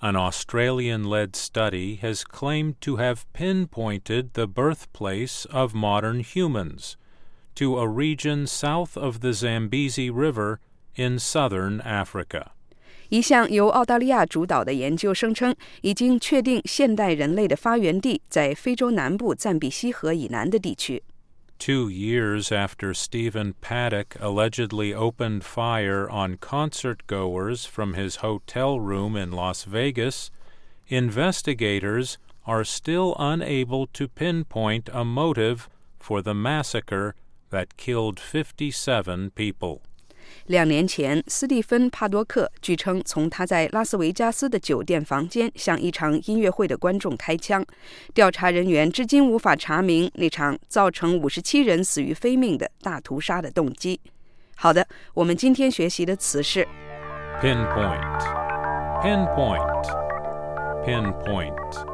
An Australian led study has claimed to have pinpointed the birthplace of modern humans to a region south of the Zambezi River in southern Africa. 一项由澳大利亚主导的研究声称，已经确定现代人类的发源地在非洲南部赞比西河以南的地区。 Two years after Stephen Paddock allegedly opened fire on concert goers from his hotel room in Las Vegas, investigators are still unable to pinpoint a motive for the massacre that killed 57 people. 两年前，斯蒂芬·帕多克据称从他在拉斯维加斯的酒店房间向一场音乐会的观众开枪。调查人员至今无法查明那场造成五十七人死于非命的大屠杀的动机。好的，我们今天学习的词是 Pinpoint. Pinpoint. Pinpoint.